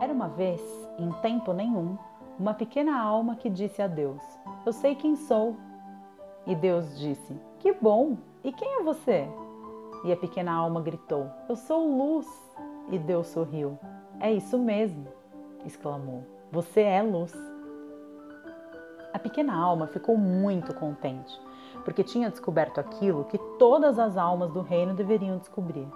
Era uma vez, em tempo nenhum, uma pequena alma que disse a Deus: Eu sei quem sou. E Deus disse: Que bom! E quem é você? E a pequena alma gritou: Eu sou luz. E Deus sorriu: É isso mesmo, exclamou. Você é luz. A pequena alma ficou muito contente, porque tinha descoberto aquilo que todas as almas do reino deveriam descobrir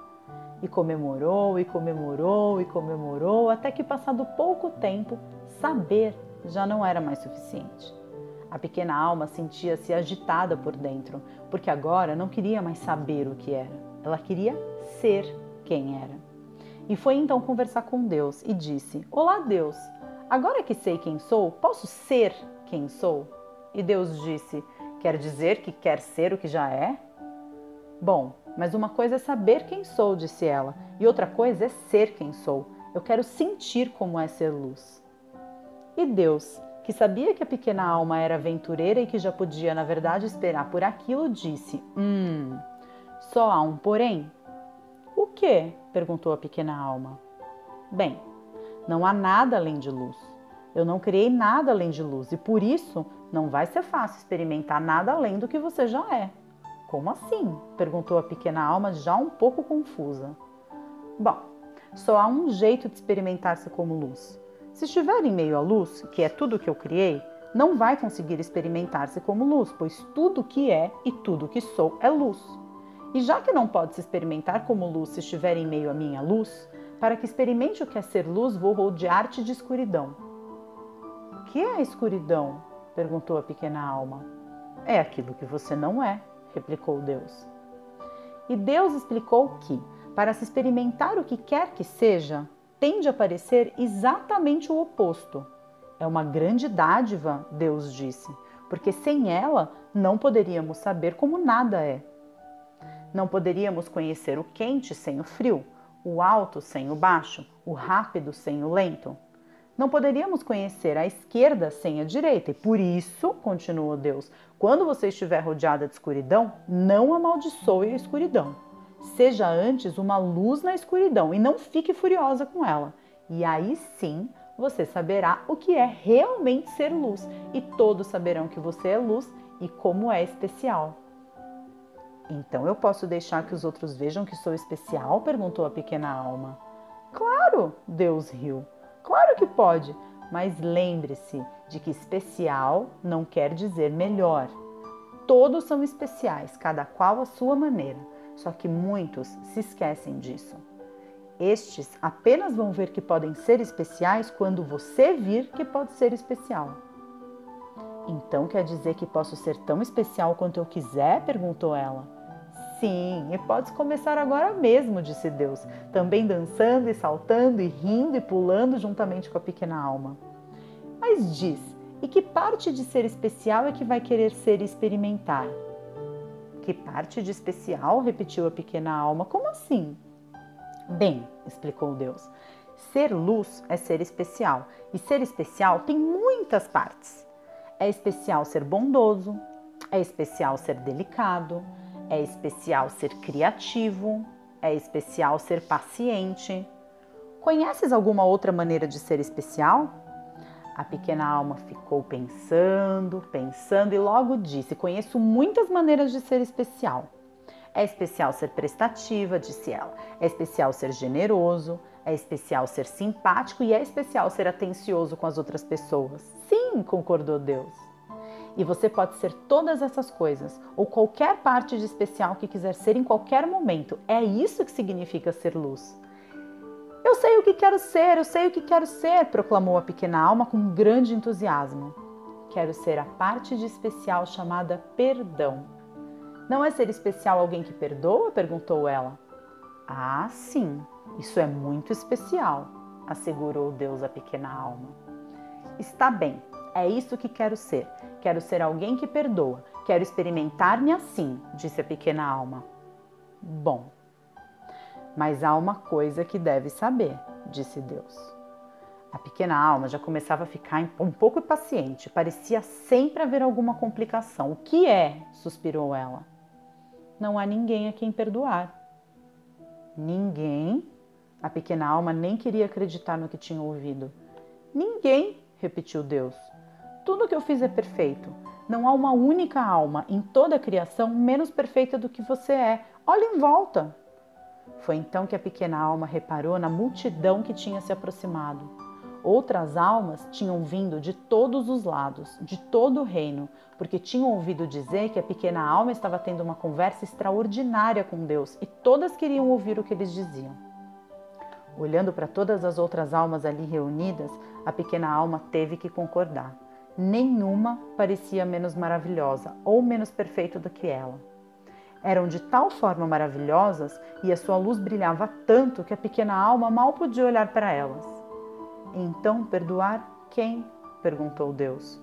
e comemorou e comemorou e comemorou, até que, passado pouco tempo, saber já não era mais suficiente. A pequena alma sentia-se agitada por dentro, porque agora não queria mais saber o que era, ela queria ser quem era. E foi então conversar com Deus e disse: Olá, Deus, agora que sei quem sou, posso ser quem sou? E Deus disse: Quer dizer que quer ser o que já é? Bom, mas uma coisa é saber quem sou, disse ela, e outra coisa é ser quem sou. Eu quero sentir como é ser luz. E Deus, que sabia que a pequena alma era aventureira e que já podia, na verdade, esperar por aquilo, disse: Hum, só há um porém. O que? perguntou a pequena alma. Bem, não há nada além de luz. Eu não criei nada além de luz e por isso não vai ser fácil experimentar nada além do que você já é. Como assim? perguntou a pequena alma, já um pouco confusa. Bom, só há um jeito de experimentar-se como luz. Se estiver em meio à luz, que é tudo que eu criei, não vai conseguir experimentar-se como luz, pois tudo que é e tudo que sou é luz. E já que não pode se experimentar como luz se estiver em meio à minha luz, para que experimente o que é ser luz, vou rodear-te de escuridão. O que é a escuridão? perguntou a pequena alma. É aquilo que você não é, replicou Deus. E Deus explicou que, para se experimentar o que quer que seja, tende a parecer exatamente o oposto. É uma grande dádiva, Deus disse, porque sem ela não poderíamos saber como nada é. Não poderíamos conhecer o quente sem o frio, o alto sem o baixo, o rápido sem o lento. Não poderíamos conhecer a esquerda sem a direita, e por isso, continuou Deus, quando você estiver rodeada de escuridão, não amaldiçoe a escuridão. Seja antes uma luz na escuridão e não fique furiosa com ela. E aí sim você saberá o que é realmente ser luz, e todos saberão que você é luz e como é especial. Então eu posso deixar que os outros vejam que sou especial? perguntou a pequena alma. Claro, Deus riu. Claro que pode, mas lembre-se de que especial não quer dizer melhor. Todos são especiais, cada qual à sua maneira, só que muitos se esquecem disso. Estes apenas vão ver que podem ser especiais quando você vir que pode ser especial. Então quer dizer que posso ser tão especial quanto eu quiser? perguntou ela. Sim, e podes começar agora mesmo, disse Deus, também dançando e saltando e rindo e pulando juntamente com a pequena alma. Mas diz, e que parte de ser especial é que vai querer ser e experimentar? Que parte de especial? repetiu a pequena alma. Como assim? Bem, explicou Deus, ser luz é ser especial, e ser especial tem muitas partes. É especial ser bondoso, é especial ser delicado, é especial ser criativo, é especial ser paciente. Conheces alguma outra maneira de ser especial? A pequena alma ficou pensando, pensando e logo disse: Conheço muitas maneiras de ser especial. É especial ser prestativa, disse ela. É especial ser generoso. É especial ser simpático e é especial ser atencioso com as outras pessoas. Sim, concordou Deus. E você pode ser todas essas coisas, ou qualquer parte de especial que quiser ser em qualquer momento. É isso que significa ser luz. Eu sei o que quero ser, eu sei o que quero ser, proclamou a pequena alma com grande entusiasmo. Quero ser a parte de especial chamada perdão. Não é ser especial alguém que perdoa? perguntou ela. Ah, sim, isso é muito especial, assegurou Deus à pequena alma. Está bem, é isso que quero ser. Quero ser alguém que perdoa. Quero experimentar-me assim, disse a pequena alma. Bom, mas há uma coisa que deve saber, disse Deus. A pequena alma já começava a ficar um pouco impaciente, parecia sempre haver alguma complicação. O que é? suspirou ela. Não há ninguém a quem perdoar. Ninguém? A pequena alma nem queria acreditar no que tinha ouvido. Ninguém, repetiu Deus. Tudo que eu fiz é perfeito. Não há uma única alma em toda a criação menos perfeita do que você é. Olhe em volta. Foi então que a pequena alma reparou na multidão que tinha se aproximado. Outras almas tinham vindo de todos os lados, de todo o reino, porque tinham ouvido dizer que a pequena alma estava tendo uma conversa extraordinária com Deus e todas queriam ouvir o que eles diziam. Olhando para todas as outras almas ali reunidas, a pequena alma teve que concordar. Nenhuma parecia menos maravilhosa ou menos perfeita do que ela. Eram de tal forma maravilhosas e a sua luz brilhava tanto que a pequena alma mal podia olhar para elas. Então, perdoar quem? perguntou Deus.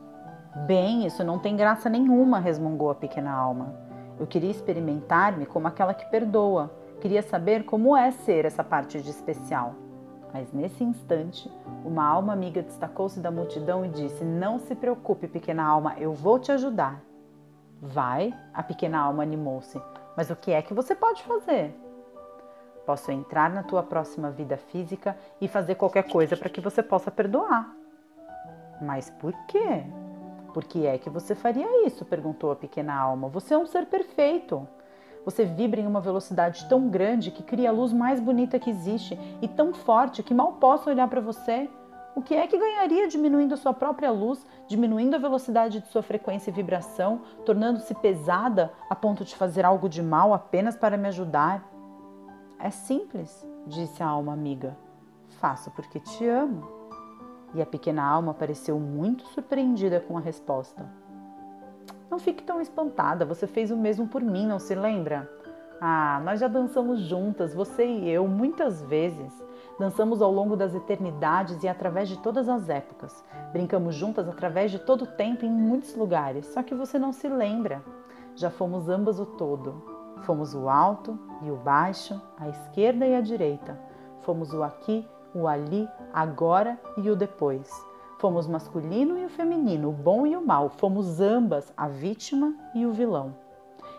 Bem, isso não tem graça nenhuma, resmungou a pequena alma. Eu queria experimentar-me como aquela que perdoa. Queria saber como é ser essa parte de especial. Mas nesse instante, uma alma amiga destacou-se da multidão e disse: Não se preocupe, pequena alma, eu vou te ajudar. Vai, a pequena alma animou-se. Mas o que é que você pode fazer? Posso entrar na tua próxima vida física e fazer qualquer coisa para que você possa perdoar. Mas por quê? Por que é que você faria isso? perguntou a pequena alma. Você é um ser perfeito. Você vibra em uma velocidade tão grande que cria a luz mais bonita que existe e tão forte que mal posso olhar para você. O que é que ganharia diminuindo sua própria luz, diminuindo a velocidade de sua frequência e vibração, tornando-se pesada a ponto de fazer algo de mal apenas para me ajudar? É simples, disse a alma amiga. Faço porque te amo. E a pequena alma pareceu muito surpreendida com a resposta. Não fique tão espantada, você fez o mesmo por mim, não se lembra? Ah, nós já dançamos juntas, você e eu, muitas vezes. Dançamos ao longo das eternidades e através de todas as épocas. Brincamos juntas através de todo o tempo em muitos lugares, só que você não se lembra. Já fomos ambas o todo. Fomos o alto e o baixo, a esquerda e a direita. Fomos o aqui o ali, agora e o depois. Fomos masculino e o feminino, o bom e o mal. Fomos ambas a vítima e o vilão.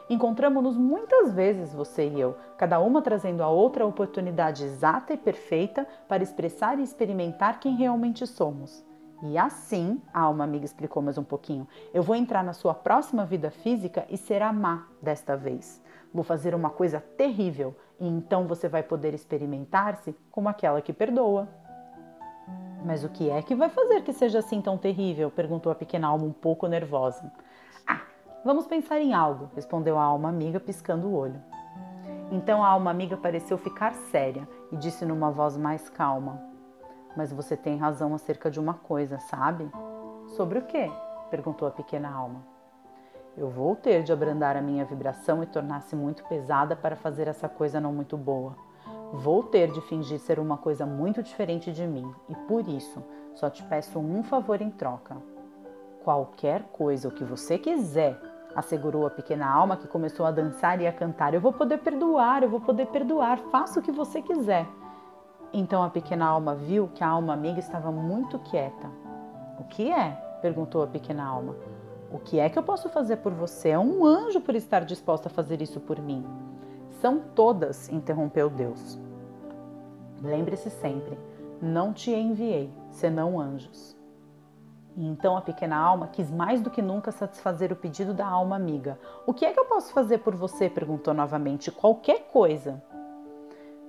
Encontramos-nos muitas vezes, você e eu, cada uma trazendo a outra a oportunidade exata e perfeita para expressar e experimentar quem realmente somos. E assim, a alma amiga explicou mais um pouquinho, eu vou entrar na sua próxima vida física e será má desta vez. Vou fazer uma coisa terrível e então você vai poder experimentar-se como aquela que perdoa. Mas o que é que vai fazer que seja assim tão terrível? perguntou a pequena alma um pouco nervosa. Ah, vamos pensar em algo, respondeu a alma amiga, piscando o olho. Então a alma amiga pareceu ficar séria e disse numa voz mais calma: Mas você tem razão acerca de uma coisa, sabe? Sobre o quê? perguntou a pequena alma. Eu vou ter de abrandar a minha vibração e tornar-se muito pesada para fazer essa coisa não muito boa. Vou ter de fingir ser uma coisa muito diferente de mim e por isso só te peço um favor em troca. Qualquer coisa, o que você quiser, assegurou a pequena alma que começou a dançar e a cantar. Eu vou poder perdoar, eu vou poder perdoar, faça o que você quiser. Então a pequena alma viu que a alma amiga estava muito quieta. O que é? perguntou a pequena alma. O que é que eu posso fazer por você? É um anjo por estar disposta a fazer isso por mim. São todas, interrompeu Deus. Lembre-se sempre: não te enviei, senão anjos. E então a pequena alma quis mais do que nunca satisfazer o pedido da alma amiga. O que é que eu posso fazer por você? perguntou novamente. Qualquer coisa.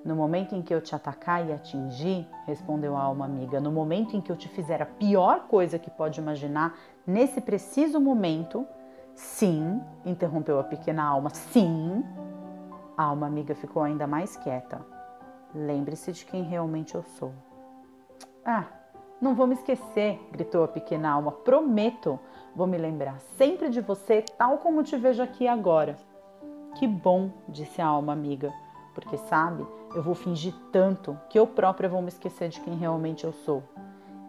No momento em que eu te atacar e atingir, respondeu a alma amiga, no momento em que eu te fizer a pior coisa que pode imaginar, nesse preciso momento, sim, interrompeu a pequena alma, sim. A alma amiga ficou ainda mais quieta. Lembre-se de quem realmente eu sou. Ah, não vou me esquecer, gritou a pequena alma. Prometo, vou me lembrar sempre de você, tal como te vejo aqui agora. Que bom, disse a alma amiga porque sabe, eu vou fingir tanto que eu própria vou me esquecer de quem realmente eu sou.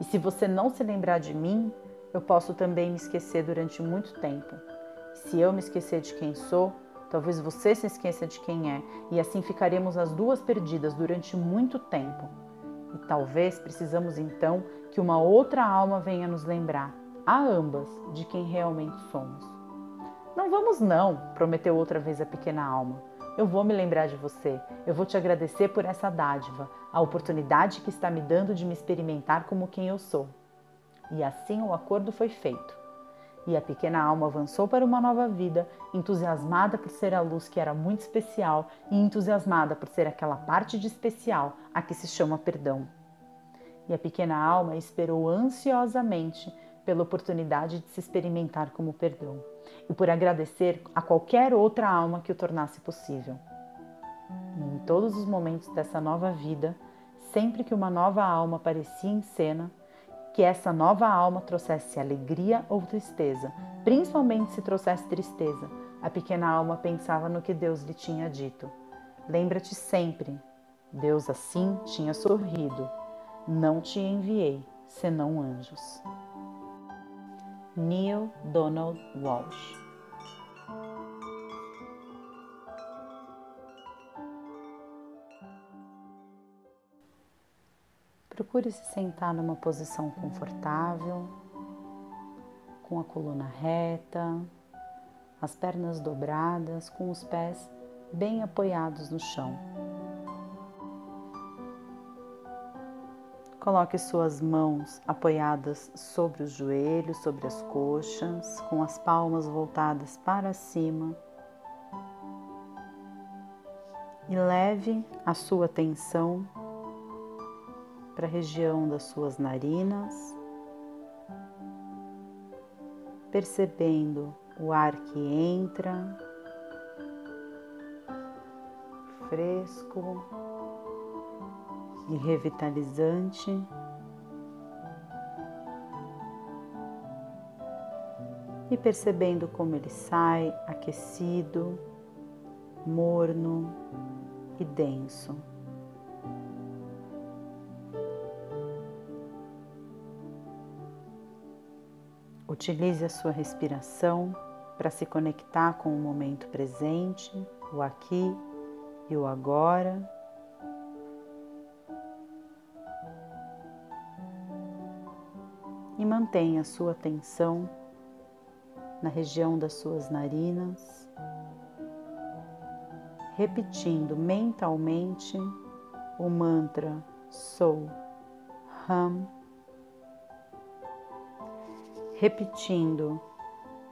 E se você não se lembrar de mim, eu posso também me esquecer durante muito tempo. Se eu me esquecer de quem sou, talvez você se esqueça de quem é, e assim ficaremos as duas perdidas durante muito tempo. E talvez precisamos então que uma outra alma venha nos lembrar, a ambas, de quem realmente somos. Não vamos não, prometeu outra vez a pequena alma Eu vou me lembrar de você. Eu vou te agradecer por essa dádiva, a oportunidade que está me dando de me experimentar como quem eu sou. E assim o acordo foi feito. E a pequena alma avançou para uma nova vida, entusiasmada por ser a luz que era muito especial e entusiasmada por ser aquela parte de especial a que se chama perdão. E a pequena alma esperou ansiosamente pela oportunidade de se experimentar como perdão e por agradecer a qualquer outra alma que o tornasse possível. E em todos os momentos dessa nova vida, sempre que uma nova alma aparecia em cena, que essa nova alma trouxesse alegria ou tristeza, principalmente se trouxesse tristeza, a pequena alma pensava no que Deus lhe tinha dito. Lembra-te sempre, Deus assim tinha sorrido. Não te enviei, senão anjos. Neil Donald Walsh. Procure se sentar numa posição confortável, com a coluna reta, as pernas dobradas, com os pés bem apoiados no chão. Coloque suas mãos apoiadas sobre os joelhos, sobre as coxas, com as palmas voltadas para cima. E leve a sua atenção para a região das suas narinas, percebendo o ar que entra, fresco e revitalizante. E percebendo como ele sai aquecido, morno e denso. Utilize a sua respiração para se conectar com o momento presente, o aqui e o agora. E mantenha a sua atenção na região das suas narinas, repetindo mentalmente o mantra Sou Ham, repetindo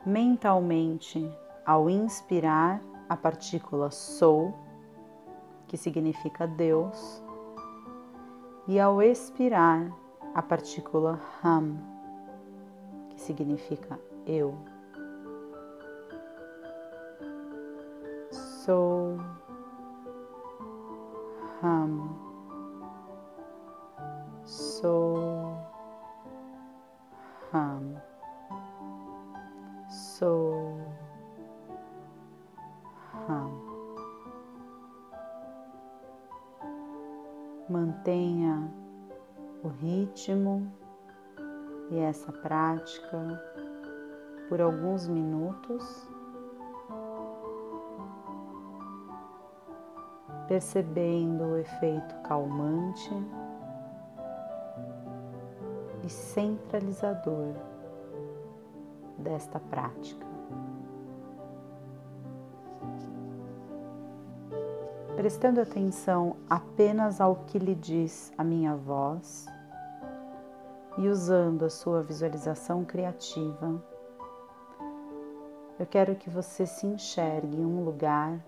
mentalmente ao inspirar a partícula Sou, que significa Deus, e ao expirar a partícula Ham, significa eu. Sou Ham. Sou e essa prática por alguns minutos, percebendo o efeito calmante e centralizador desta prática. Prestando atenção apenas ao que lhe diz a minha voz e usando a sua visualização criativa, eu quero que você se enxergue em um lugar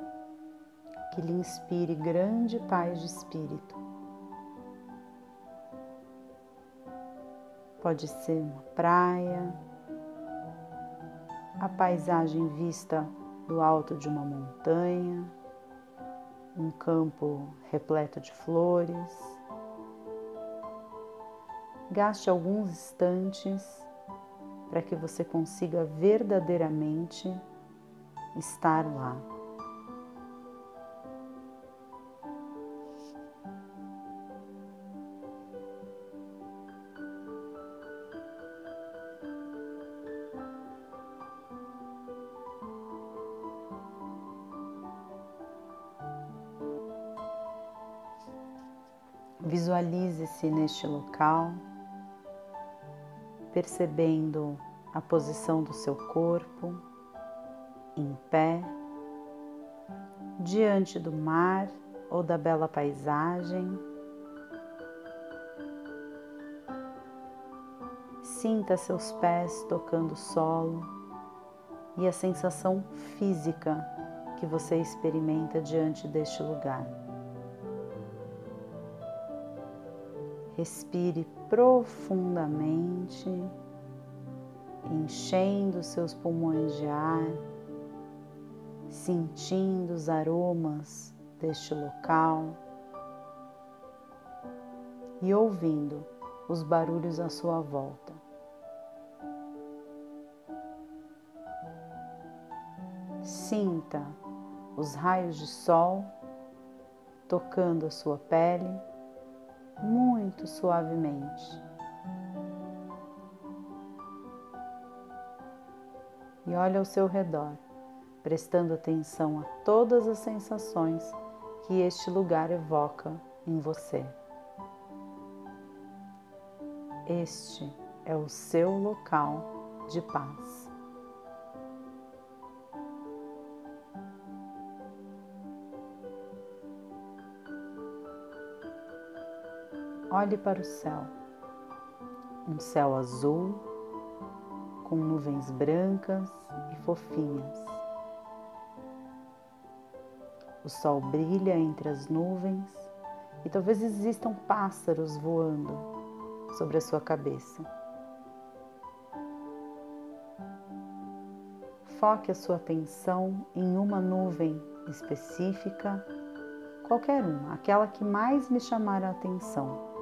que lhe inspire grande paz de espírito. Pode ser uma praia, a paisagem vista do alto de uma montanha, um campo repleto de flores Gaste alguns instantes para que você consiga verdadeiramente estar lá. Visualize-se neste local percebendo a posição do seu corpo em pé, diante do mar ou da bela paisagem. Sinta seus pés tocando o solo e a sensação física que você experimenta diante deste lugar. Respire profundamente, enchendo seus pulmões de ar, sentindo os aromas deste local e ouvindo os barulhos à sua volta. Sinta os raios de sol tocando a sua pele muito suavemente. E olhe ao seu redor, prestando atenção a todas as sensações que este lugar evoca em você. Este é o seu local de paz. Olhe para o céu. Um céu azul com nuvens brancas e fofinhas. O sol brilha entre as nuvens e talvez existam pássaros voando sobre a sua cabeça. Foque a sua atenção em uma nuvem específica, qualquer uma, aquela que mais me chamar a atenção.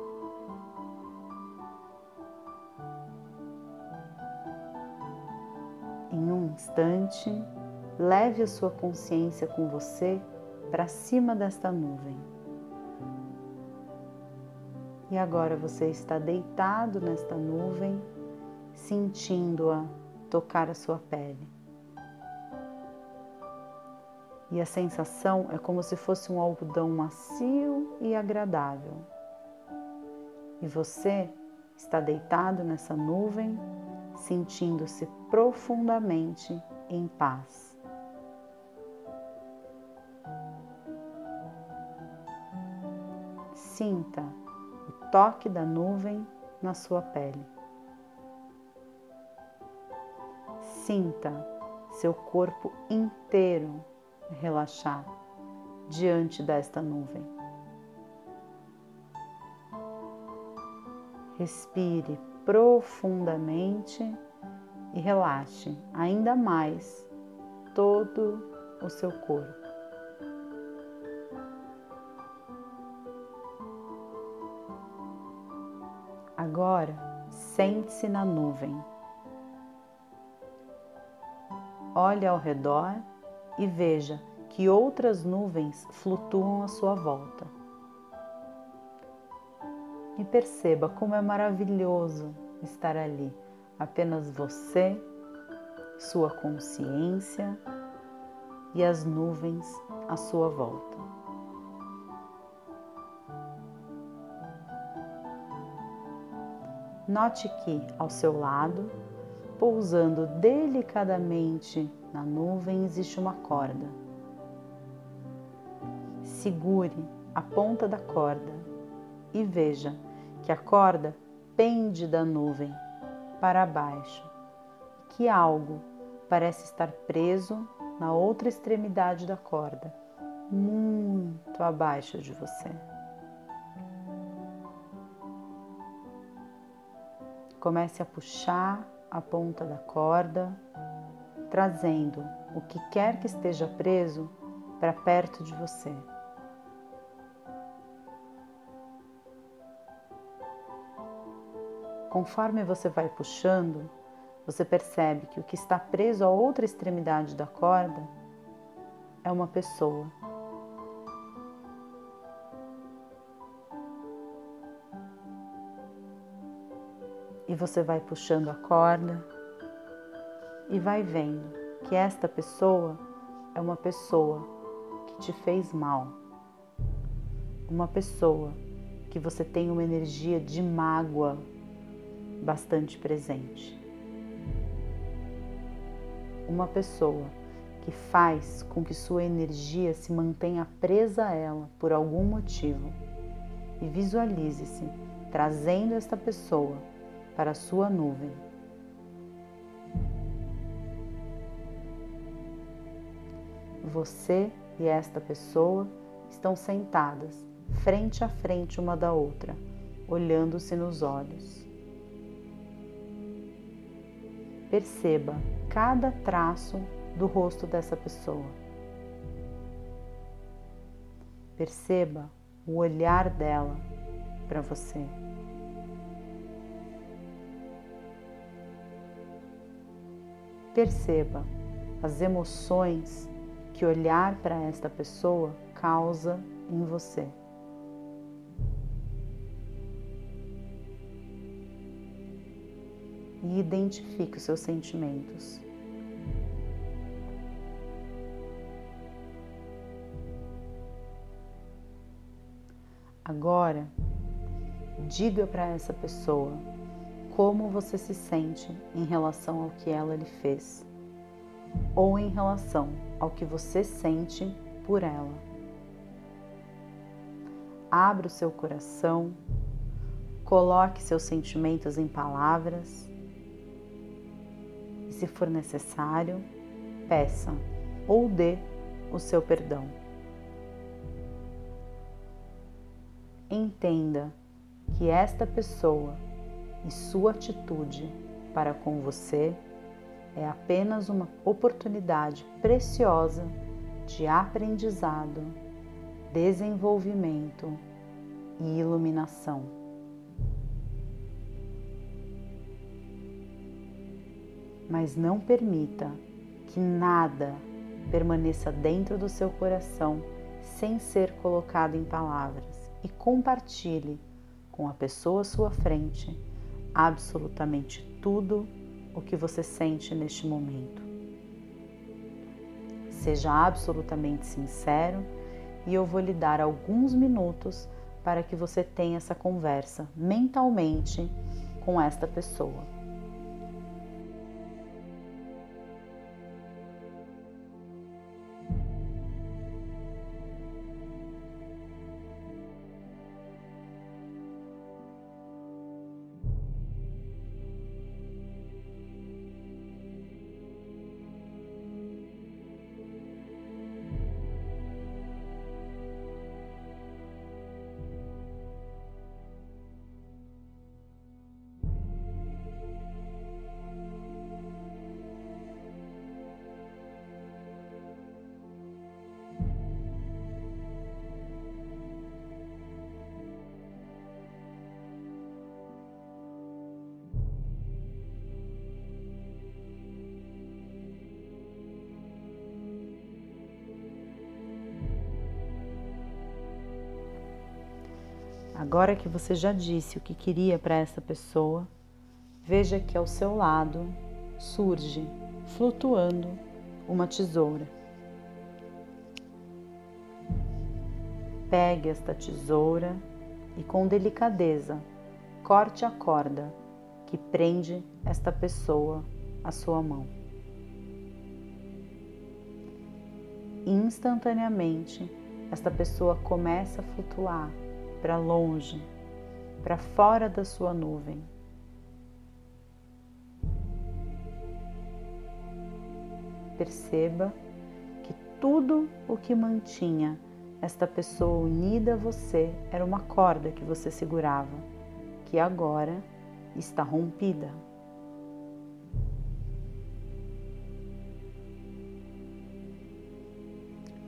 Em um instante, leve a sua consciência com você para cima desta nuvem. E agora você está deitado nesta nuvem, sentindo-a tocar a sua pele. E a sensação é como se fosse um algodão macio e agradável. E você está deitado nessa nuvem, sentindo-se profundamente em paz. Sinta o toque da nuvem na sua pele. Sinta seu corpo inteiro relaxar diante desta nuvem. Respire profundamente e relaxe ainda mais todo o seu corpo. Agora, sente-se na nuvem. Olhe ao redor e veja que outras nuvens flutuam à sua volta e perceba como é maravilhoso estar ali, apenas você, sua consciência e as nuvens à sua volta. Note que ao seu lado, pousando delicadamente na nuvem, existe uma corda. Segure a ponta da corda e veja que a corda pende da nuvem para baixo, que algo parece estar preso na outra extremidade da corda, muito abaixo de você. Comece a puxar a ponta da corda, trazendo o que quer que esteja preso para perto de você. Conforme você vai puxando, você percebe que o que está preso à outra extremidade da corda é uma pessoa. E você vai puxando a corda e vai vendo que esta pessoa é uma pessoa que te fez mal. Uma pessoa que você tem uma energia de mágoa bastante presente. Uma pessoa que faz com que sua energia se mantenha presa a ela por algum motivo. E visualize-se trazendo esta pessoa para sua nuvem. Você e esta pessoa estão sentadas frente a frente uma da outra, olhando-se nos olhos. Perceba cada traço do rosto dessa pessoa. Perceba o olhar dela para você. Perceba as emoções que olhar para esta pessoa causa em você. E identifique os seus sentimentos. Agora, diga para essa pessoa como você se sente em relação ao que ela lhe fez ou em relação ao que você sente por ela. Abra o seu coração, coloque seus sentimentos em palavras se for necessário, peça ou dê o seu perdão. Entenda que esta pessoa e sua atitude para com você é apenas uma oportunidade preciosa de aprendizado, desenvolvimento e iluminação. Mas não permita que nada permaneça dentro do seu coração sem ser colocado em palavras e compartilhe com a pessoa à sua frente absolutamente tudo o que você sente neste momento. Seja absolutamente sincero e eu vou lhe dar alguns minutos para que você tenha essa conversa mentalmente com esta pessoa. Agora que você já disse o que queria para essa pessoa, veja que ao seu lado surge, flutuando, uma tesoura. Pegue esta tesoura e, com delicadeza, corte a corda que prende esta pessoa à sua mão. Instantaneamente, esta pessoa começa a flutuar para longe, para fora da sua nuvem. Perceba que tudo o que mantinha esta pessoa unida a você era uma corda que você segurava, que agora está rompida.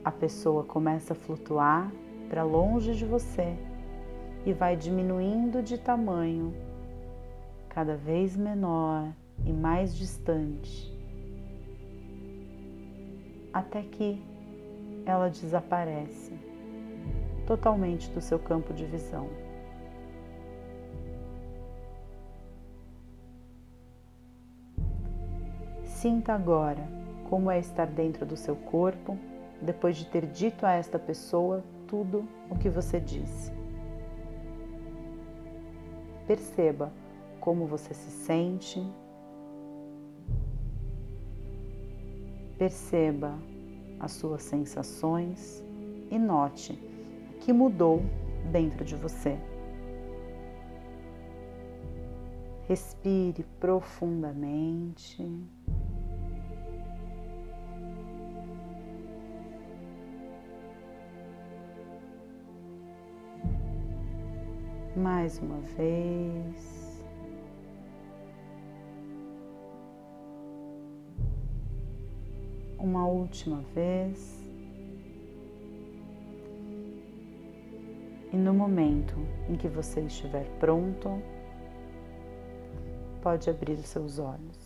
A pessoa começa a flutuar para longe de você e vai diminuindo de tamanho, cada vez menor e mais distante, até que ela desaparece totalmente do seu campo de visão. Sinta agora como é estar dentro do seu corpo depois de ter dito a esta pessoa tudo o que você disse. Perceba como você se sente. Perceba as suas sensações e note que mudou dentro de você. Respire profundamente. Mais uma vez. Uma última vez. E no momento em que você estiver pronto, pode abrir os seus olhos.